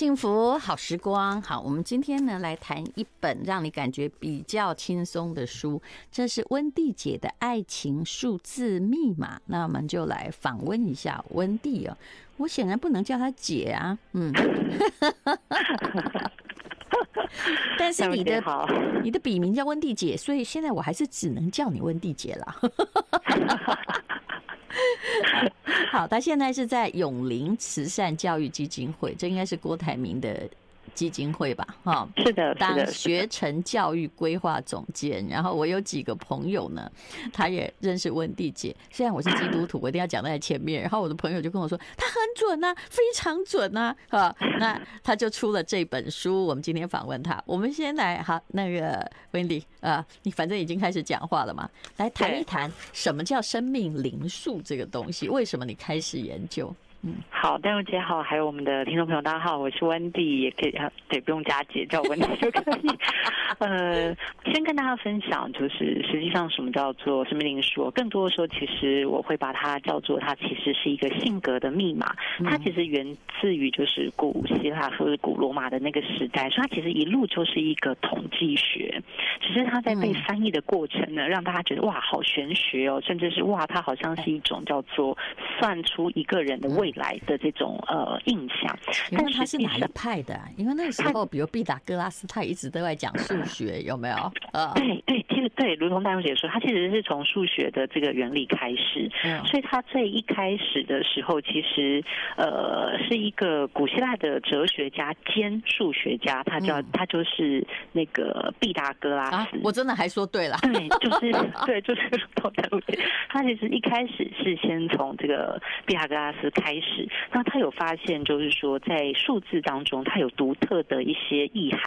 幸福好时光，好，我们今天呢来谈一本让你感觉比较轻松的书，这是温蒂姐的爱情数字密码。那我们就来访问一下温蒂哦。我显然不能叫她姐啊，嗯，但是你的你的笔名叫温蒂姐，所以现在我还是只能叫你温蒂姐了。好，他现在是在永龄慈善教育基金会，这应该是郭台铭的。基金会吧，哈，是的，当学成教育规划总监。然后我有几个朋友呢，他也认识温蒂姐。虽然我是基督徒，我一定要讲在前面。然后我的朋友就跟我说，他很准呐，非常准呐，哈。那他就出了这本书，我们今天访问他。我们先来，好，那个温蒂啊，你反正已经开始讲话了嘛，来谈一谈什么叫生命灵数这个东西，为什么你开始研究？嗯，好，戴茹姐好，还有我们的听众朋友，大家好，我是 Wendy，，也可以对，不用加姐，叫 Wendy 就可以。呃，先跟大家分享，就是实际上什么叫做生命灵数，更多的时候，其实我会把它叫做，它其实是一个性格的密码。它其实源自于就是古希腊或者古罗马的那个时代，所以它其实一路就是一个统计学。只是它在被翻译的过程呢，让大家觉得哇，好玄学哦，甚至是哇，它好像是一种叫做算出一个人的位。来的这种呃印象，但是他是哪一派的？因为那个时候，比如毕达哥拉斯，他一直都在讲数学，有没有？呃，对对，其实对，如同戴茹姐说，他其实是从数学的这个原理开始，嗯，所以他最一开始的时候，其实呃是一个古希腊的哲学家兼数学家，他叫他就是那个毕达哥拉斯。啊，我真的还说对了，对，就是 对，就是如同戴茹姐，他其实一开始是先从这个毕达哥拉斯开始。是，那他有发现，就是说，在数字当中，它有独特的一些意涵，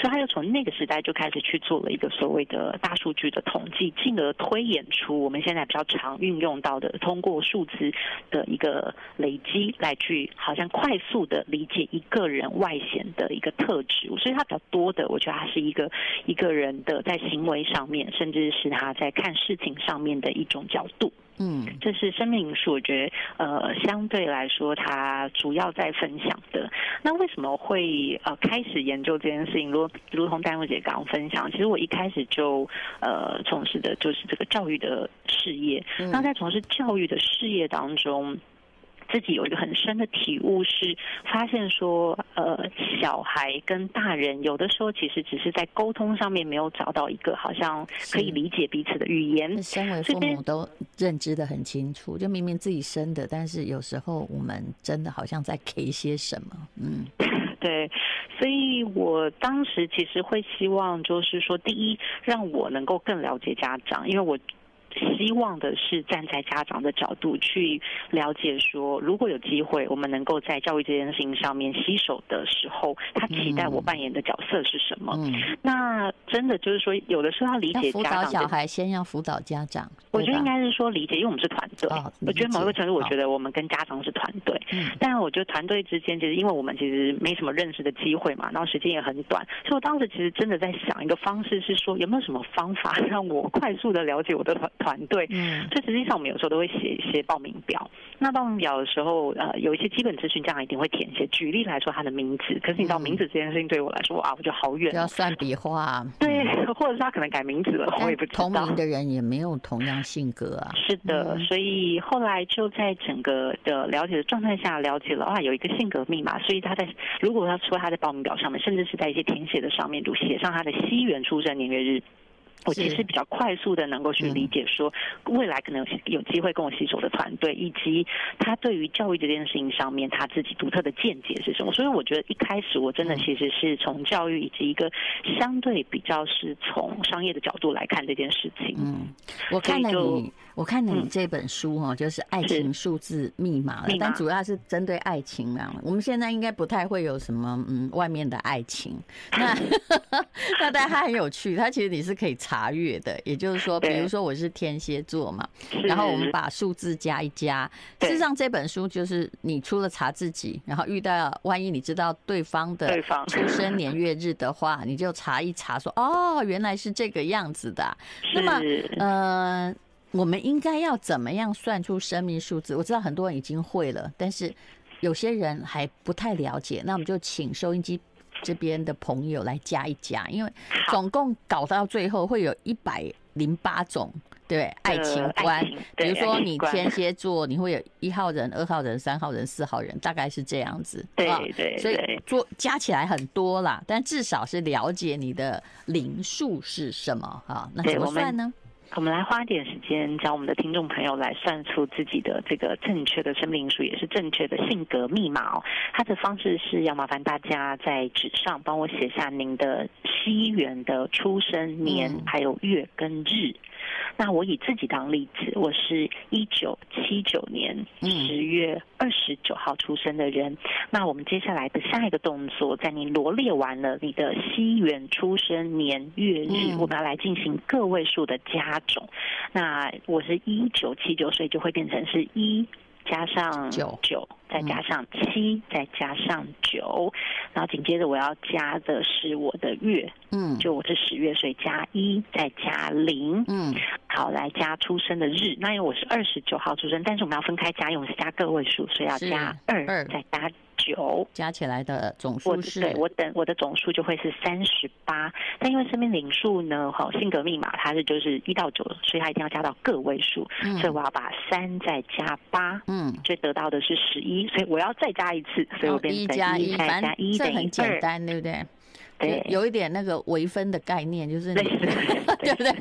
所以他就从那个时代就开始去做了一个所谓的大数据的统计，进而推演出我们现在比较常运用到的，通过数字的一个累积来去，好像快速的理解一个人外显的一个特质。所以他比较多的，我觉得他是一个一个人的在行为上面，甚至是他在看事情上面的一种角度。嗯，这是生命灵数，我觉得呃，相对来说，它主要在分享的。那为什么会呃开始研究这件事情？如如同戴茹姐刚刚分享，其实我一开始就呃从事的就是这个教育的事业。那在从事教育的事业当中。自己有一个很深的体悟，是发现说，呃，小孩跟大人有的时候其实只是在沟通上面没有找到一个好像可以理解彼此的语言。身为父母都认知的很清楚，就明明自己生的，但是有时候我们真的好像在给些什么。嗯，对，所以我当时其实会希望，就是说，第一，让我能够更了解家长，因为我。希望的是站在家长的角度去了解，说如果有机会，我们能够在教育这件事情上面携手的时候，他期待我扮演的角色是什么？嗯，那真的就是说，有的时候要理解家长，辅导小孩先要辅导家长。我觉得应该是说理解，因为我们是团队。我觉得某一个程度，我觉得我们跟家长是团队。嗯，但我觉得团队之间，其实因为我们其实没什么认识的机会嘛，然后时间也很短，所以我当时其实真的在想一个方式，是说有没有什么方法让我快速的了解我的团。团队，嗯，所以实际上我们有时候都会写一些报名表。那报名表的时候，呃，有一些基本资讯，家长一定会填写。举例来说，他的名字。可是你知道，名字这件事情对我来说，啊，我觉得好远，要算笔画。对，或者是他可能改名字了，我也不知道。同名的人也没有同样性格啊。是的，所以后来就在整个的了解的状态下，了解了啊，有一个性格密码。所以他在如果他说他在报名表上面，甚至是在一些填写的上面，就写上他的西元出生年月日。我其实比较快速的能够去理解说，未来可能有机会跟我携手的团队，以及他对于教育这件事情上面他自己独特的见解是什么。所以我觉得一开始我真的其实是从教育以及一个相对比较是从商业的角度来看这件事情。嗯，我看了你，我看了你这本书哦，就是《爱情数字密码》了，但主要是针对爱情啊。我们现在应该不太会有什么嗯外面的爱情。那 那但它很有趣，它其实你是可以。查阅的，也就是说，比如说我是天蝎座嘛，然后我们把数字加一加。事实上，这本书就是你除了查自己，然后遇到万一你知道对方的出生年月日的话，你就查一查，说哦，原来是这个样子的。那么，呃，我们应该要怎么样算出生命数字？我知道很多人已经会了，但是有些人还不太了解，那我们就请收音机这边的朋友来加一加，因为总共搞到最后会有一百零八种。对爱情观，比如说你天蝎座，你会有一号人、二号人、三号人、四号人，大概是这样子。对对，所以做加起来很多啦，但至少是了解你的灵数是什么啊？那怎么算呢？我们来花一点时间，教我们的听众朋友来算出自己的这个正确的生命数，也是正确的性格密码哦。它的方式是要麻烦大家在纸上帮我写下您的西元的出生年，还有月跟日。那我以自己当例子，我是一九七九年十月二十九号出生的人。那我们接下来的下一个动作，在你罗列完了你的西元出生年月日，我们要来进行个位数的加总。那我是一九七九，所以就会变成是一。加上九九，再加上七，再加上九，然后紧接着我要加的是我的月，嗯，就我是十月，所以加一，再加零，嗯，好，来加出生的日，那因为我是二十九号出生，但是我们要分开加，因为我们是加个位数，所以要加二，再加。九。加起来的总数是，对，我等我的总数就会是三十八。但因为生命灵数呢，哈，性格密码它是就是一到九，所以它一定要加到个位数，嗯、所以我要把三再加八，嗯，就得到的是十一，所以我要再加一次，所以我变成一加一再加一等于二，很简单，对不对？对，有一点那个微分的概念，就是 对不对？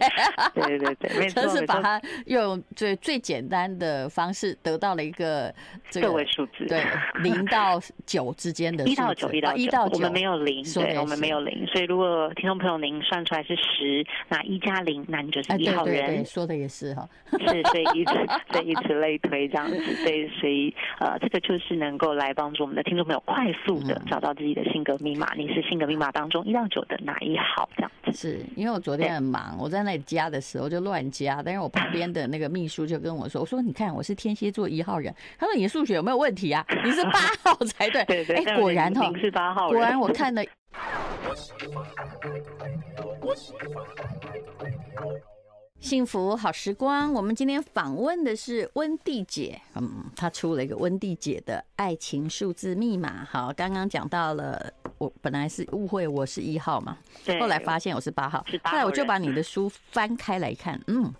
对 对对，就是把它用最最简单的方式得到了一个这个位数字，对，零到九之间的，一到九，一到一到九，我们没有零，对，我们没有零，所以如果听众朋友您算出来是十，那一加零，那你就是一号人。说的也是哈，是，所以以此所以以此类推这样子，所以所以呃，这个就是能够来帮助我们的听众朋友快速的找到自己的性格密码。你是性格密码当中一到九的哪一号？这样子是因为我昨天很忙，我在那里加的时候就乱加，但是我旁边的那个秘书就跟我说：“我说你看我是天蝎座一号人。”他说：“你的数学有没有问题啊？你是八号才对。”对对，哎，果然哈，是八号。果然我看了。幸福好时光，我们今天访问的是温蒂姐，嗯，她出了一个温蒂姐的爱情数字密码。好，刚刚讲到了，我本来是误会我是一号嘛，对，后来发现我是八号，后来我就把你的书翻开来看，嗯。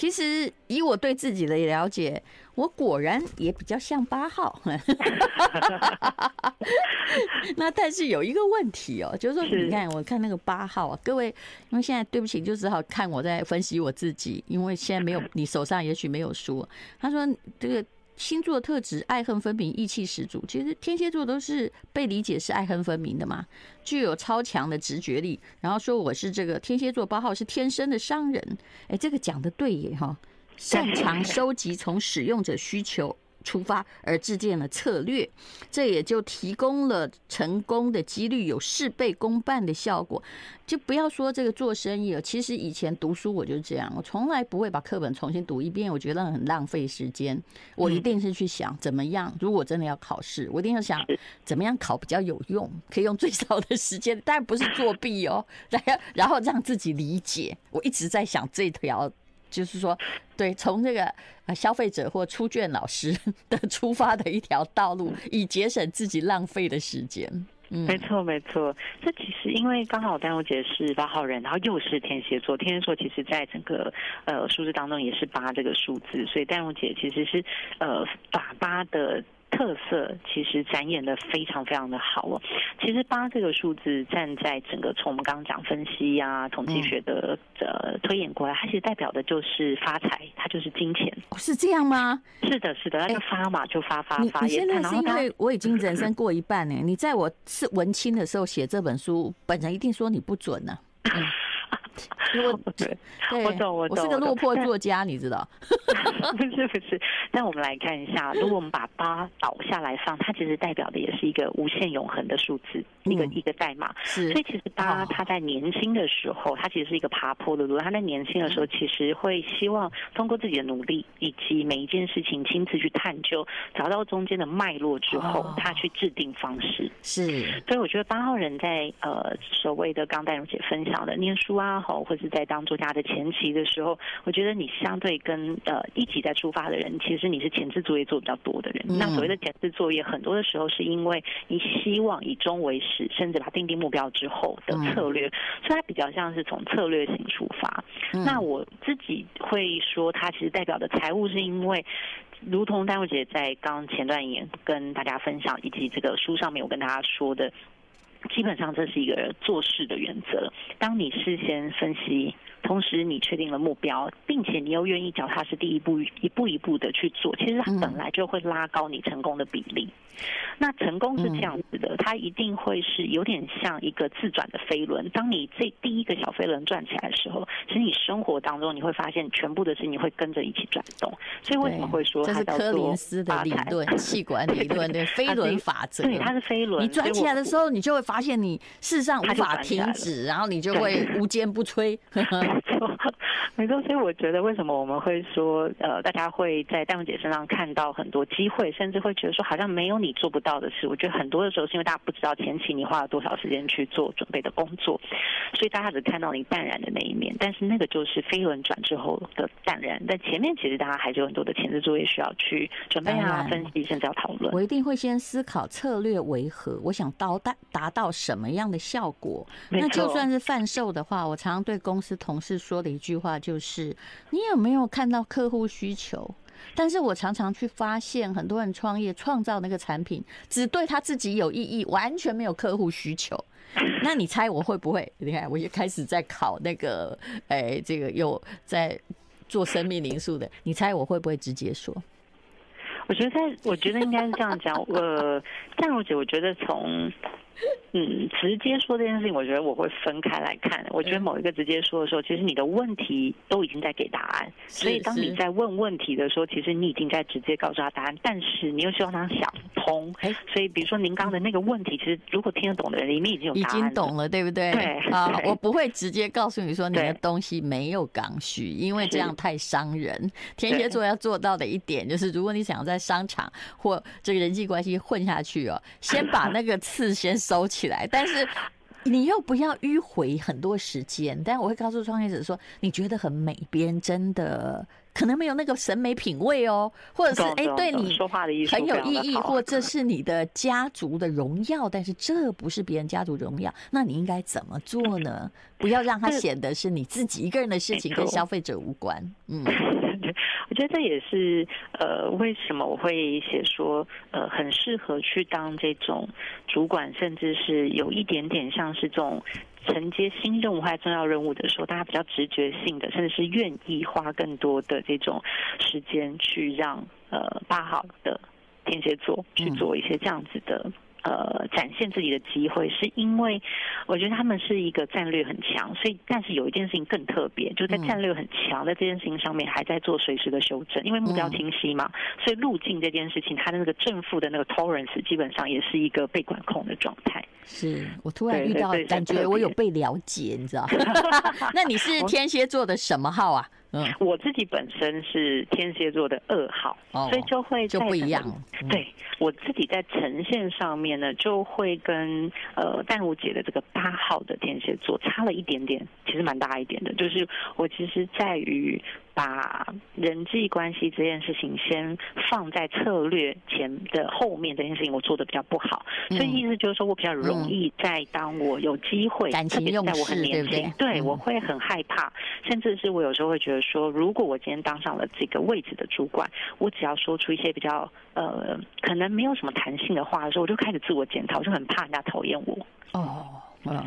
其实以我对自己的了解，我果然也比较像八号。那但是有一个问题哦，就是说，你看，我看那个八号啊，各位，因为现在对不起，就只好看我在分析我自己，因为现在没有你手上也许没有书。他说这个。星座特质爱恨分明，意气十足。其实天蝎座都是被理解是爱恨分明的嘛，具有超强的直觉力。然后说我是这个天蝎座八号是天生的商人，哎，这个讲的对耶哈，擅长收集从使用者需求。出发而制定了策略，这也就提供了成功的几率有事倍功半的效果。就不要说这个做生意了，其实以前读书我就这样，我从来不会把课本重新读一遍，我觉得很浪费时间。我一定是去想怎么样，如果真的要考试，我一定要想怎么样考比较有用，可以用最少的时间，当然不是作弊哦。然后，然后让自己理解。我一直在想这条。就是说，对，从这个消费者或出卷老师 的出发的一条道路，以节省自己浪费的时间。嗯，没错，没错。这其实因为刚好丹如姐是八号人，然后又是天蝎座，天蝎座其实在整个呃数字当中也是八这个数字，所以丹如姐其实是呃把八的。特色其实展演的非常非常的好哦。其实八这个数字站在整个从我们刚刚讲分析啊、统计学的呃推演过来，它其实代表的就是发财，它就是金钱。是这样吗？是的，是的，那就发嘛就发发发。你现在是因为我已经人生过一半呢。你在我是文青的时候写这本书，本人一定说你不准呢。嗯 我 对，我懂，我懂，我是个落魄作家，你知道？不 是不是，但我们来看一下，如果我们把八倒下来放，它其实代表的也是一个无限永恒的数字，一个一个代码。所以其实八他在年轻的时候，他其实是一个爬坡的路。他在年轻的时候，其实会希望通过自己的努力，以及每一件事情亲自去探究，找到中间的脉络之后，他去制定方式。是，所以我觉得八号人在呃所谓的刚戴茹姐分享的念书啊。或是在当作家的前期的时候，我觉得你相对跟呃一起在出发的人，其实你是前置作业做比较多的人。嗯、那所谓的前置作业，很多的时候是因为你希望以终为始，甚至把定定目标之后的策略，嗯、所以它比较像是从策略性出发。嗯、那我自己会说，它其实代表的财务，是因为。如同丹如姐在刚前段也跟大家分享，以及这个书上面我跟大家说的，基本上这是一个做事的原则。当你事先分析，同时你确定了目标，并且你又愿意脚踏实地一步一步一步的去做，其实它本来就会拉高你成功的比例。那成功是这样子的，它一定会是有点像一个自转的飞轮。当你这第一个小飞轮转起来的时候，其实你生活当中你会发现，全部的事情会跟着一起转动。所以为什么会说这是柯林斯的理论，气管理论的飞轮法则？对，它是飞轮。你转起来的时候，你就会发现你事实上无法停止，然后你就会无坚不摧。没错，所以我觉得，为什么我们会说，呃，大家会在戴文姐身上看到很多机会，甚至会觉得说，好像没有你做不到的事，我觉得很多的时候是因为大家不知道前期你花了多少时间去做准备的工作，所以大家只看到你淡然的那一面，但是那个就是飞轮转之后的淡然。但前面其实大家还是有很多的前置作业需要去准备啊、分析，甚至要讨论。我一定会先思考策略为何，我想到达达到什么样的效果。那就算是贩售的话，我常常对公司同事说的一句话就就是：你有没有看到客户需求？但是我常常去发现，很多人创业创造那个产品，只对他自己有意义，完全没有客户需求。那你猜我会不会？你看，我就开始在考那个，哎，这个有在做生命灵数的，你猜我会不会直接说？我觉得在，我觉得应该是这样讲。呃，淡如姐，我觉得从。嗯，直接说这件事情，我觉得我会分开来看。我觉得某一个直接说的时候，其实你的问题都已经在给答案。所以当你在问问题的时候，其实你已经在直接告诉他答案，但是你又希望他想通。所以比如说您刚刚的那个问题，其实如果听得懂的人里面已经有答案，已经懂了，对不对？对啊，我不会直接告诉你说你的东西没有刚需，因为这样太伤人。天蝎座要做到的一点就是，如果你想要在商场或这个人际关系混下去哦，先把那个刺先收起来，但是你又不要迂回很多时间。但我会告诉创业者说，你觉得很美，别人真的可能没有那个审美品味哦，或者是哎，对你说话的很有意义，或 这是你的家族的荣耀，但是这不是别人家族荣耀，那你应该怎么做呢？不要让它显得是你自己一个人的事情，跟消费者无关。嗯。我觉得这也是呃，为什么我会写说呃，很适合去当这种主管，甚至是有一点点像是这种承接新任务或重要任务的时候，大家比较直觉性的，甚至是愿意花更多的这种时间去让呃八号的天蝎座去做一些这样子的。呃，展现自己的机会，是因为我觉得他们是一个战略很强，所以但是有一件事情更特别，就在战略很强的这件事情上面，还在做随时的修正，因为目标清晰嘛，所以路径这件事情，它的那个正负的那个 tolerance 基本上也是一个被管控的状态。是我突然遇到，感觉我有被了解，你知道？那你是 天蝎座的什么号啊？嗯，我自己本身是天蝎座的二号，哦、所以就会就不一样。嗯、对我自己在呈现上面呢，就会跟呃淡如姐的这个八号的天蝎座差了一点点，其实蛮大一点的。就是我其实在于。把人际关系这件事情先放在策略前的后面，这件事情我做的比较不好，所以意思就是说我比较容易在当我有机会，特别在我很年轻，对，我会很害怕，甚至是我有时候会觉得说，如果我今天当上了这个位置的主管，我只要说出一些比较呃可能没有什么弹性的话的时候，我就开始自我检讨，就很怕人家讨厌我。哦。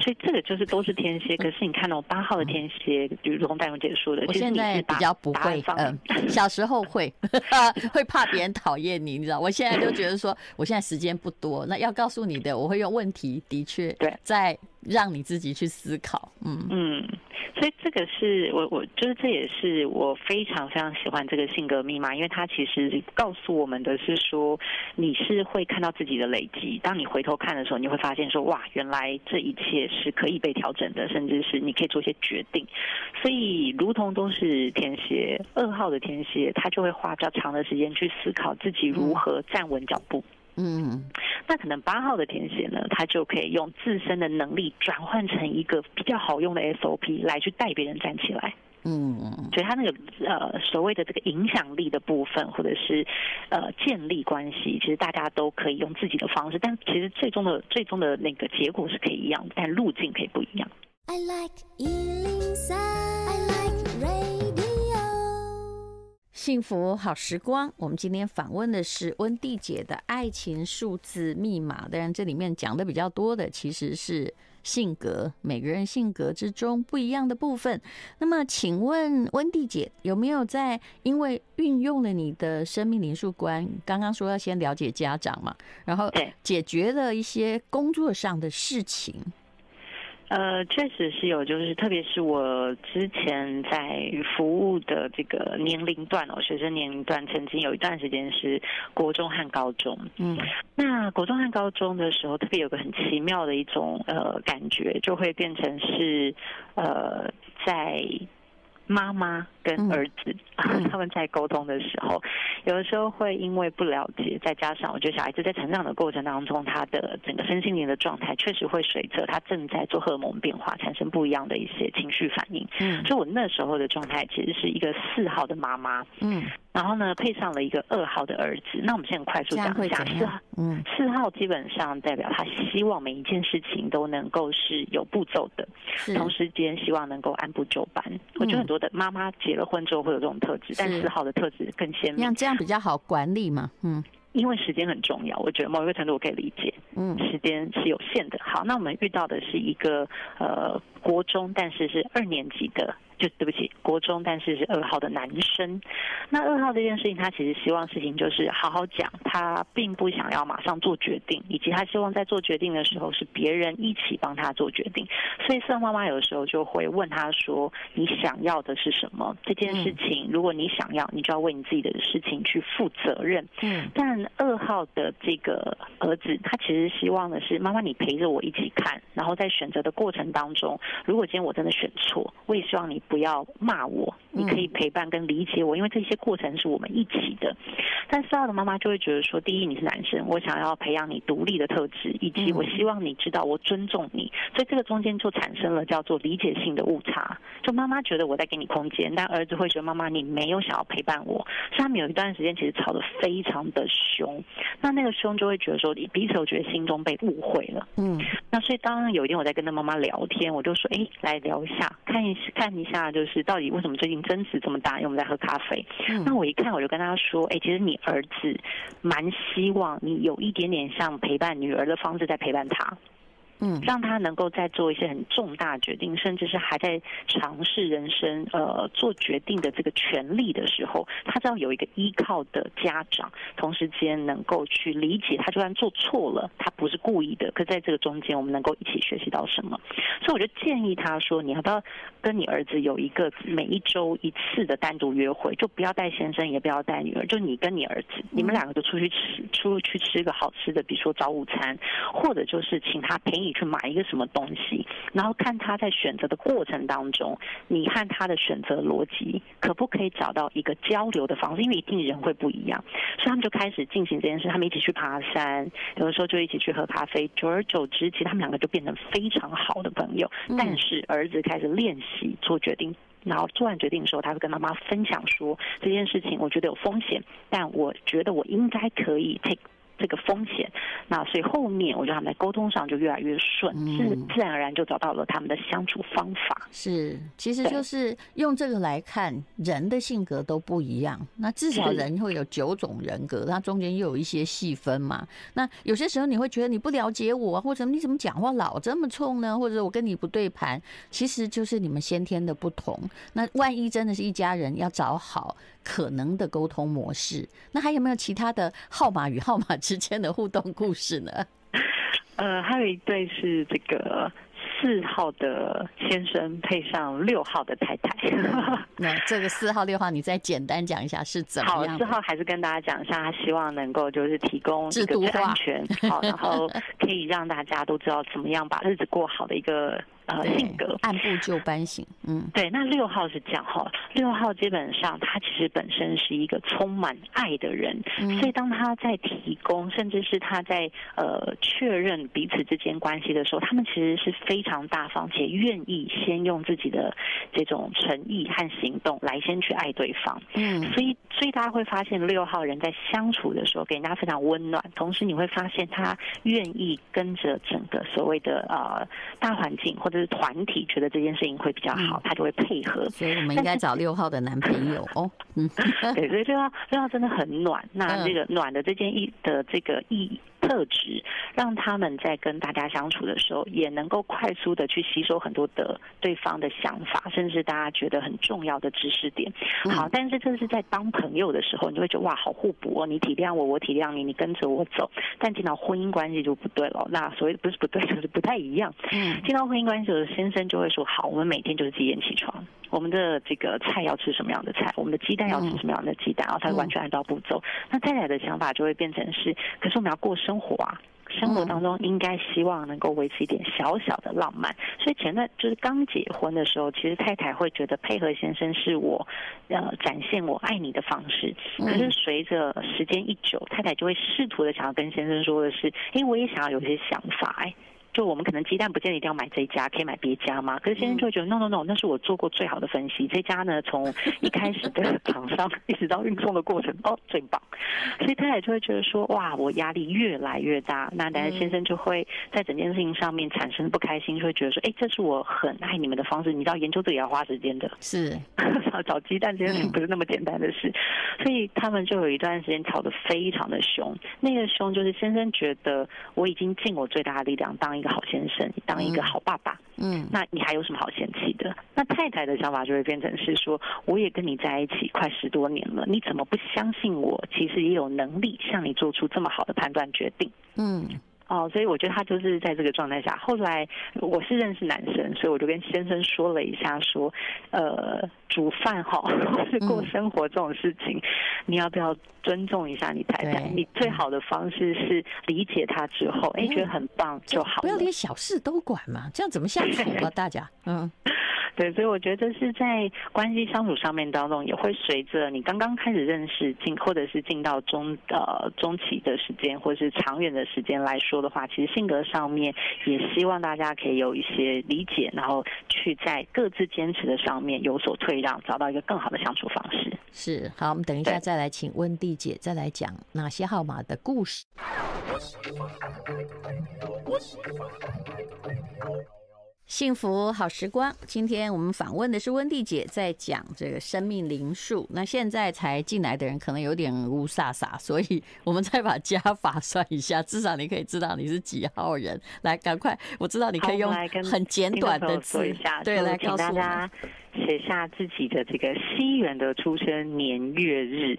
所以这个就是都是天蝎，可是你看到八号的天蝎，就如同淡如姐说的，我现在比较不会，嗯，小时候会，会怕别人讨厌你，你知道？我现在就觉得说，我现在时间不多，那要告诉你的，我会用问题，的确，对，在。让你自己去思考，嗯嗯，所以这个是我我就是这也是我非常非常喜欢这个性格密码，因为它其实告诉我们的是说，你是会看到自己的累积，当你回头看的时候，你会发现说，哇，原来这一切是可以被调整的，甚至是你可以做一些决定。所以，如同都是天蝎二号的天蝎，他就会花比较长的时间去思考自己如何站稳脚步。那可能八号的天蝎呢，他就可以用自身的能力转换成一个比较好用的 SOP 来去带别人站起来。嗯，所以他那个呃所谓的这个影响力的部分，或者是呃建立关系，其实大家都可以用自己的方式，但其实最终的最终的那个结果是可以一样，但路径可以不一样。I like 幸福好时光，我们今天访问的是温蒂姐的爱情数字密码。当然，这里面讲的比较多的其实是性格，每个人性格之中不一样的部分。那么，请问温蒂姐有没有在因为运用了你的生命灵数观，刚刚说要先了解家长嘛，然后解决了一些工作上的事情？呃，确实是有，就是特别是我之前在服务的这个年龄段哦，学生年龄段，曾经有一段时间是国中和高中。嗯，那国中和高中的时候，特别有个很奇妙的一种呃感觉，就会变成是呃在。妈妈跟儿子，嗯、他们在沟通的时候，有的时候会因为不了解，再加上我觉得小孩子在成长的过程当中，他的整个身心灵的状态确实会随着他正在做荷尔蒙变化，产生不一样的一些情绪反应。嗯，所以我那时候的状态其实是一个四号的妈妈。嗯。然后呢，配上了一个二号的儿子。那我们现在快速讲一下四号。嗯，四号基本上代表他希望每一件事情都能够是有步骤的，同时间希望能够按部就班。我觉得很多的妈妈结了婚之后会有这种特质，但四号的特质更鲜明。这样比较好管理嘛？嗯，因为时间很重要，我觉得某一个程度我可以理解。嗯，时间是有限的。好，那我们遇到的是一个呃国中，但是是二年级的。就对不起，国中，但是是二号的男生。那二号这件事情，他其实希望事情就是好好讲，他并不想要马上做决定，以及他希望在做决定的时候是别人一起帮他做决定。所以四号妈妈有的时候就会问他说：“你想要的是什么？这件事情，如果你想要，你就要为你自己的事情去负责任。”嗯。但二号的这个儿子，他其实希望的是妈妈你陪着我一起看，然后在选择的过程当中，如果今天我真的选错，我也希望你。不要骂我，你可以陪伴跟理解我，因为这些过程是我们一起的。但四号的妈妈就会觉得说，第一你是男生，我想要培养你独立的特质，以及我希望你知道我尊重你，所以这个中间就产生了叫做理解性的误差。就妈妈觉得我在给你空间，但儿子会觉得妈妈你没有想要陪伴我，所以他们有一段时间其实吵得非常的凶。那那个凶就会觉得说，你彼此我觉得心中被误会了。嗯，那所以当有一天我在跟他妈妈聊天，我就说，哎，来聊一下，看一看一下。就是到底为什么最近争执这么大？因为我们在喝咖啡。嗯、那我一看，我就跟他说：“哎、欸，其实你儿子蛮希望你有一点点像陪伴女儿的方式在陪伴他。”嗯，让他能够在做一些很重大决定，甚至是还在尝试人生呃做决定的这个权利的时候，他知道有一个依靠的家长，同时间能够去理解他，就算做错了，他不是故意的。可在这个中间，我们能够一起学习到什么？所以我就建议他说，你要不要跟你儿子有一个每一周一次的单独约会？就不要带先生，也不要带女儿，就你跟你儿子，你们两个就出去吃，出去吃一个好吃的，比如说早午餐，或者就是请他陪你。去买一个什么东西，然后看他在选择的过程当中，你和他的选择逻辑可不可以找到一个交流的方式？因为一定人会不一样，所以他们就开始进行这件事。他们一起去爬山，有的时候就一起去喝咖啡。久而久之，其实他们两个就变成非常好的朋友。但是儿子开始练习做决定，然后做完决定的时候，他会跟妈妈分享说，这件事情我觉得有风险，但我觉得我应该可以 take。这个风险，那所以后面我觉得他们在沟通上就越来越顺，是、嗯、自然而然就找到了他们的相处方法。是，其实就是用这个来看，人的性格都不一样。那至少人会有九种人格，那中间又有一些细分嘛。那有些时候你会觉得你不了解我，或者你怎么讲话老这么冲呢？或者我跟你不对盘，其实就是你们先天的不同。那万一真的是一家人，要找好可能的沟通模式，那还有没有其他的号码与号码之间的互动故事呢？呃，还有一对是这个四号的先生配上六号的太太。那这个四号六号，你再简单讲一下是怎么样？好，四号还是跟大家讲一下，他希望能够就是提供一个安全，好，然后 可以让大家都知道怎么样把日子过好的一个。呃性格，按部就班型。嗯，对。那六号是这样哈，六号基本上他其实本身是一个充满爱的人，嗯、所以当他在提供，甚至是他在呃确认彼此之间关系的时候，他们其实是非常大方且愿意先用自己的这种诚意和行动来先去爱对方。嗯，所以所以大家会发现六号人在相处的时候给人家非常温暖，同时你会发现他愿意跟着整个所谓的呃大环境或者是团体，觉得这件事情会比较好，他就会配合。所以我们应该找六号的男朋友哦。嗯，对，所以六号六号真的很暖。那这个暖的这件意的这个意特质，让他们在跟大家相处的时候，也能够快速的去吸收很多的对方的想法，甚至大家觉得很重要的知识点。好，但是这是在当朋友的时候，你就会觉得哇，好互补哦，你体谅我，我体谅你，你跟着我走。但进到婚姻关系就不对了。那所谓不是不对，就是不太一样。嗯，进到婚姻关系的先生就会说：好，我们每天就是几点起床？我们的这个菜要吃什么样的菜？我们的鸡蛋要吃什么样的鸡蛋？然后他完全按照步骤。那太太的想法就会变成是：可是我们要过生活啊，生活当中应该希望能够维持一点小小的浪漫。所以前段就是刚结婚的时候，其实太太会觉得配合先生是我呃展现我爱你的方式。可是随着时间一久，太太就会试图的想要跟先生说的是：哎，我也想要有些想法哎。就我们可能鸡蛋不见得一定要买这一家，可以买别家吗？可是先生就会觉得、嗯、no no no，那是我做过最好的分析。这家呢，从一开始的厂商一直到运送的过程，哦，最棒。所以太太就会觉得说，哇，我压力越来越大。那但是先生就会在整件事情上面产生不开心，就会觉得说，哎，这是我很爱你们的方式。你知道研究这个也要花时间的，是 找鸡蛋这件事情不是那么简单的事。所以他们就有一段时间吵得非常的凶。那个凶就是先生觉得我已经尽我最大的力量当一。一个好先生，你当一个好爸爸，嗯，那你还有什么好嫌弃的？那太太的想法就会变成是说，我也跟你在一起快十多年了，你怎么不相信我？其实也有能力向你做出这么好的判断决定，嗯。哦，所以我觉得他就是在这个状态下。后来我是认识男生，所以我就跟先生说了一下，说，呃，煮饭哈，或是过生活这种事情，嗯、你要不要尊重一下你太太？你最好的方式是理解他之后，哎、欸，觉得很棒就好，不要连小事都管嘛，这样怎么相处啊？大家，嗯。对，所以我觉得是在关系相处上面当中，也会随着你刚刚开始认识进，或者是进到中呃中期的时间，或者是长远的时间来说的话，其实性格上面也希望大家可以有一些理解，然后去在各自坚持的上面有所退让，找到一个更好的相处方式。是，好，我们等一下再来请温蒂姐再来讲哪些号码的故事。幸福好时光，今天我们访问的是温蒂姐，在讲这个生命灵数。那现在才进来的人可能有点乌飒飒，所以我们再把加法算一下，至少你可以知道你是几号人。来，赶快，我知道你可以用很简短的字，对，来告诉大家。写下自己的这个西元的出生年月日，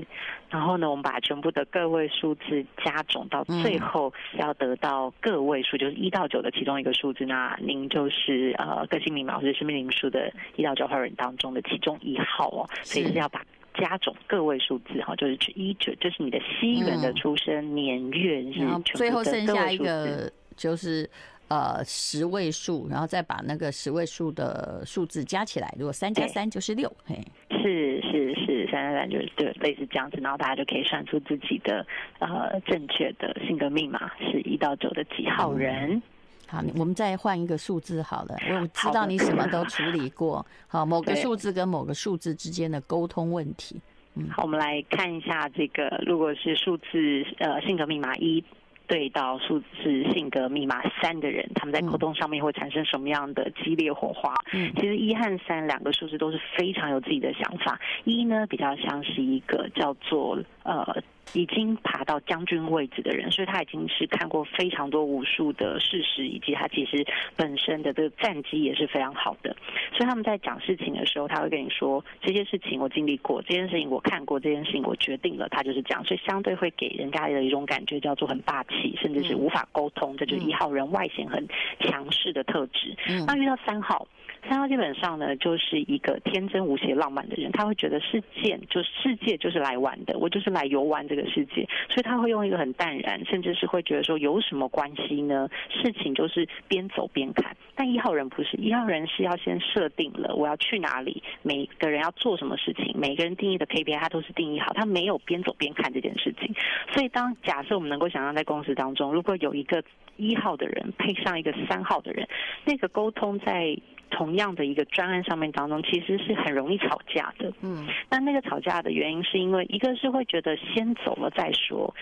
然后呢，我们把全部的个位数字加总到最后，要得到个位数，就是一到九的其中一个数字。那您就是呃个性密码或者生命灵数的一到九号人当中的其中一号哦，所以是要把加总个位数字哈，就是一九，就是你的西元的出生年月日，然后最后剩下一个就是。呃，十位数，然后再把那个十位数的数字加起来，如果三加三就是六，嘿，是是是，三加三就是对，类似这样子，然后大家就可以算出自己的呃正确的性格密码是一到九的几号人。嗯、好，我们再换一个数字好了，我知道你什么都 处理过，好，某个数字跟某个数字之间的沟通问题。嗯，好，我们来看一下这个，如果是数字呃性格密码一。对到数字性格密码三的人，他们在沟通上面会产生什么样的激烈火花？嗯，其实一和三两个数字都是非常有自己的想法。一呢，比较像是一个叫做呃。已经爬到将军位置的人，所以他已经是看过非常多无数的事实，以及他其实本身的这个战绩也是非常好的。所以他们在讲事情的时候，他会跟你说，这件事情我经历过，这件事情我看过，这件事情我决定了，他就是这样。所以相对会给人家的一种感觉叫做很霸气，甚至是无法沟通。这就是一号人外显很强势的特质。那遇到三号。三号基本上呢，就是一个天真无邪、浪漫的人。他会觉得世界就世界就是来玩的，我就是来游玩这个世界，所以他会用一个很淡然，甚至是会觉得说有什么关系呢？事情就是边走边看。但一号人不是，一号人是要先设定了我要去哪里，每个人要做什么事情，每个人定义的 KPI 他都是定义好，他没有边走边看这件事情。所以当假设我们能够想象在公司当中，如果有一个一号的人配上一个三号的人，那个沟通在。同样的一个专案上面当中，其实是很容易吵架的。嗯，那那个吵架的原因是因为一个是会觉得先走了再说，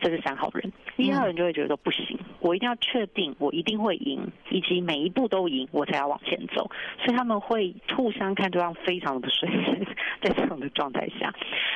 这是三号人；一号人就会觉得不行，我一定要确定我一定会赢，以及每一步都赢，我才要往前走。所以他们会互相看对方非常的不顺眼，在这种的状态下。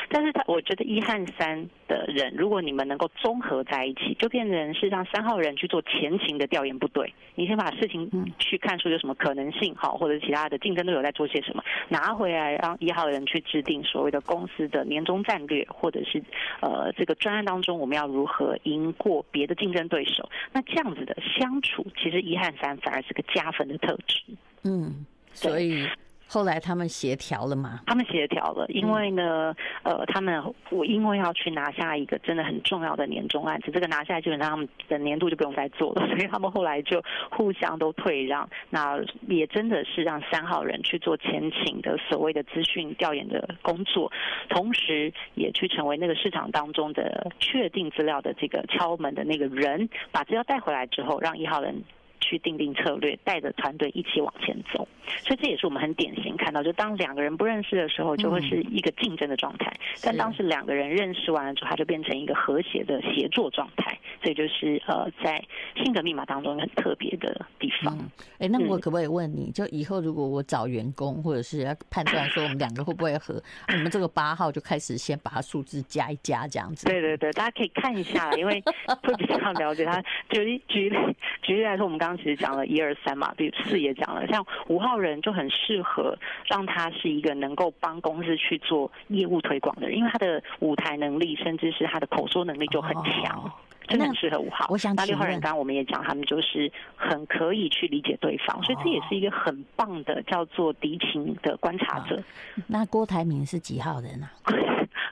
但是他我觉得一和三的人，如果你们能够综合在一起，就变成是让三号人去做前情的调研，部队，你先把事情去看出有什么可能性。好，或者其他的竞争对手在做些什么，拿回来让一号人去制定所谓的公司的年终战略，或者是呃这个专案当中我们要如何赢过别的竞争对手。那这样子的相处，其实一和三反而是个加分的特质。嗯，所以。后来他们协调了吗？他们协调了，因为呢，呃，他们我因为要去拿下一个真的很重要的年终案子，这个拿下来基本上他们的年度就不用再做了，所以他们后来就互相都退让。那也真的是让三号人去做前情的所谓的资讯调研的工作，同时也去成为那个市场当中的确定资料的这个敲门的那个人，把资料带回来之后，让一号人。去定定策略，带着团队一起往前走，所以这也是我们很典型看到，就当两个人不认识的时候，就会是一个竞争的状态；但当时两个人认识完了之后，它就变成一个和谐的协作状态。所以就是呃，在性格密码当中很特别的地方。哎、嗯，那我可不可以问你，就以后如果我找员工，或者是要判断说我们两个会不会合，我们这个八号就开始先把它数字加一加，这样子？对对对，大家可以看一下，因为会比较了解他。举例举例举例来说，我们刚刚。其实讲了一二三嘛，比如四也讲了，像五号人就很适合让他是一个能够帮公司去做业务推广的人，因为他的舞台能力，甚至是他的口说能力就很强，哦、真的很适合五号。我想那六号人刚刚我们也讲，他们就是很可以去理解对方，哦、所以这也是一个很棒的叫做敌情的观察者。哦、那郭台铭是几号人啊？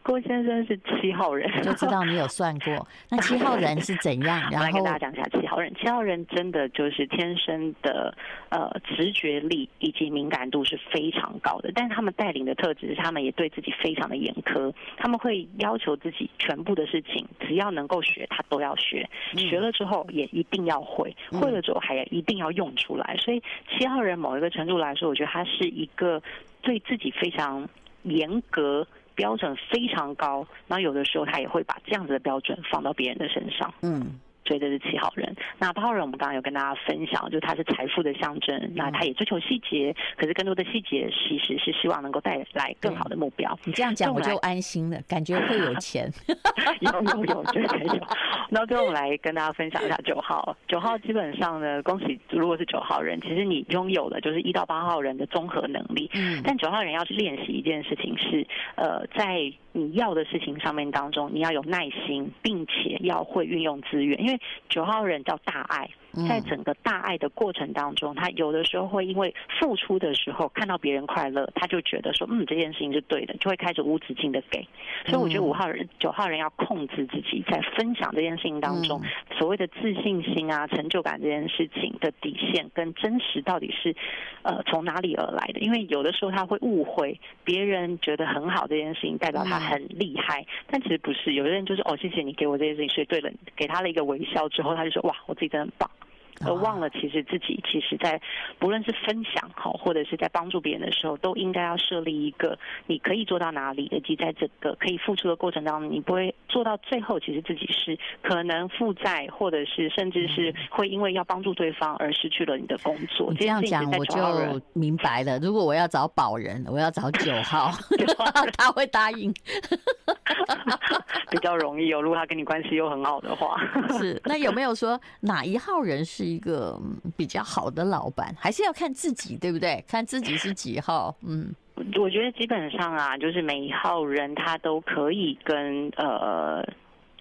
郭先生是七号人，就知道你有算过。那七号人是怎样？然后来跟大家讲一下七号人。七号人真的就是天生的呃直觉力以及敏感度是非常高的，但是他们带领的特质是他们也对自己非常的严苛，他们会要求自己全部的事情只要能够学，他都要学，学了之后也一定要会，会了之后还要一定要用出来。所以七号人某一个程度来说，我觉得他是一个对自己非常严格。标准非常高，那有的时候他也会把这样子的标准放到别人的身上。嗯。所以这是七号人，那八号人我们刚刚有跟大家分享，就是他是财富的象征，那他也追求细节，可是更多的细节其实是希望能够带来更好的目标。你这样讲我就安心了，感觉会有钱。有有有，对，有。然后最后我们来跟大家分享一下九号，九号基本上呢，恭喜，如果是九号人，其实你拥有的就是一到八号人的综合能力。嗯。但九号人要去练习一件事情是，呃，在。你要的事情上面当中，你要有耐心，并且要会运用资源，因为九号人叫大爱。在整个大爱的过程当中，他有的时候会因为付出的时候看到别人快乐，他就觉得说，嗯，这件事情是对的，就会开始无止境的给。所以我觉得五号人、九号人要控制自己在分享这件事情当中，所谓的自信心啊、成就感这件事情的底线跟真实到底是呃从哪里而来的？因为有的时候他会误会别人觉得很好这件事情代表他很厉害，但其实不是。有的人就是哦，谢谢你给我这件事情，所以对了，给他了一个微笑之后，他就说哇，我自己真的很棒。而忘了，其实自己其实，在不论是分享好，或者是在帮助别人的时候，都应该要设立一个你可以做到哪里，以及在这个可以付出的过程当中，你不会做到最后，其实自己是可能负债，或者是甚至是会因为要帮助对方而失去了你的工作。这样讲我就明白了。如果我要找保人，我要找九号 他会答应，比较容易哦。如果他跟你关系又很好的话，是。那有没有说哪一号人是？一个比较好的老板，还是要看自己，对不对？看自己是几号。嗯，我觉得基本上啊，就是每一号人他都可以跟呃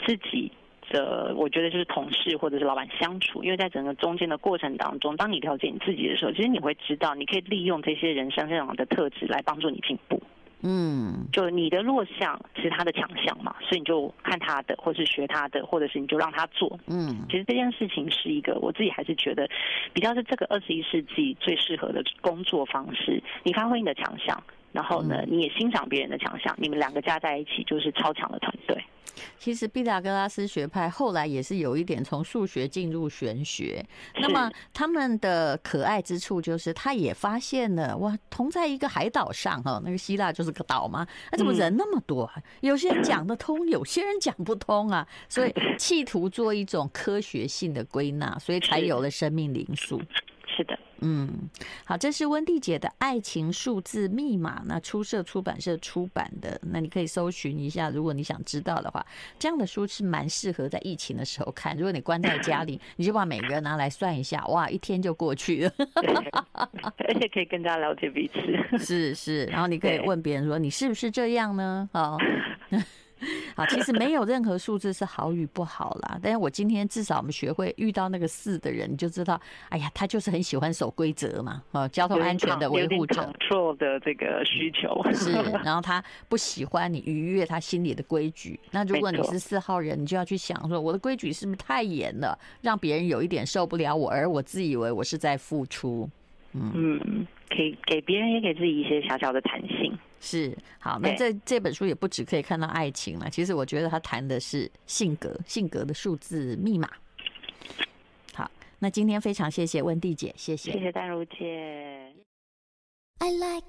自己的，我觉得就是同事或者是老板相处，因为在整个中间的过程当中，当你了解你自己的时候，其实你会知道，你可以利用这些人身上的特质来帮助你进步。嗯，就你的弱项是他的强项嘛，所以你就看他的，或是学他的，或者是你就让他做。嗯，其实这件事情是一个我自己还是觉得比较是这个二十一世纪最适合的工作方式。你发挥你的强项，然后呢，你也欣赏别人的强项，你们两个加在一起就是超强的团队。其实毕达哥拉斯学派后来也是有一点从数学进入玄学。那么他们的可爱之处就是，他也发现了哇，同在一个海岛上哈，那个希腊就是个岛嘛，那怎么人那么多？啊有些人讲得通，有些人讲不通啊。所以 企图做一种科学性的归纳，所以才有了生命灵数。是的。嗯，好，这是温蒂姐的《爱情数字密码》，那出社出版社出版的，那你可以搜寻一下，如果你想知道的话，这样的书是蛮适合在疫情的时候看。如果你关在家里，你就把每个人拿来算一下，哇，一天就过去了，而且可以更加了解彼此。是是，然后你可以问别人说，你是不是这样呢？哦。好，其实没有任何数字是好与不好啦。但是我今天至少我们学会遇到那个四的人，你就知道，哎呀，他就是很喜欢守规则嘛，啊，交通安全的维护者，control 的这个需求是。然后他不喜欢你逾越他心里的规矩。那如果你是四号人，你就要去想说，我的规矩是不是太严了，让别人有一点受不了我，而我自以为我是在付出。嗯，嗯，可以给别人也给自己一些小小的弹性。是，好，那这这本书也不只可以看到爱情了，其实我觉得他谈的是性格，性格的数字密码。好，那今天非常谢谢温蒂姐，谢谢，谢谢丹如姐。I like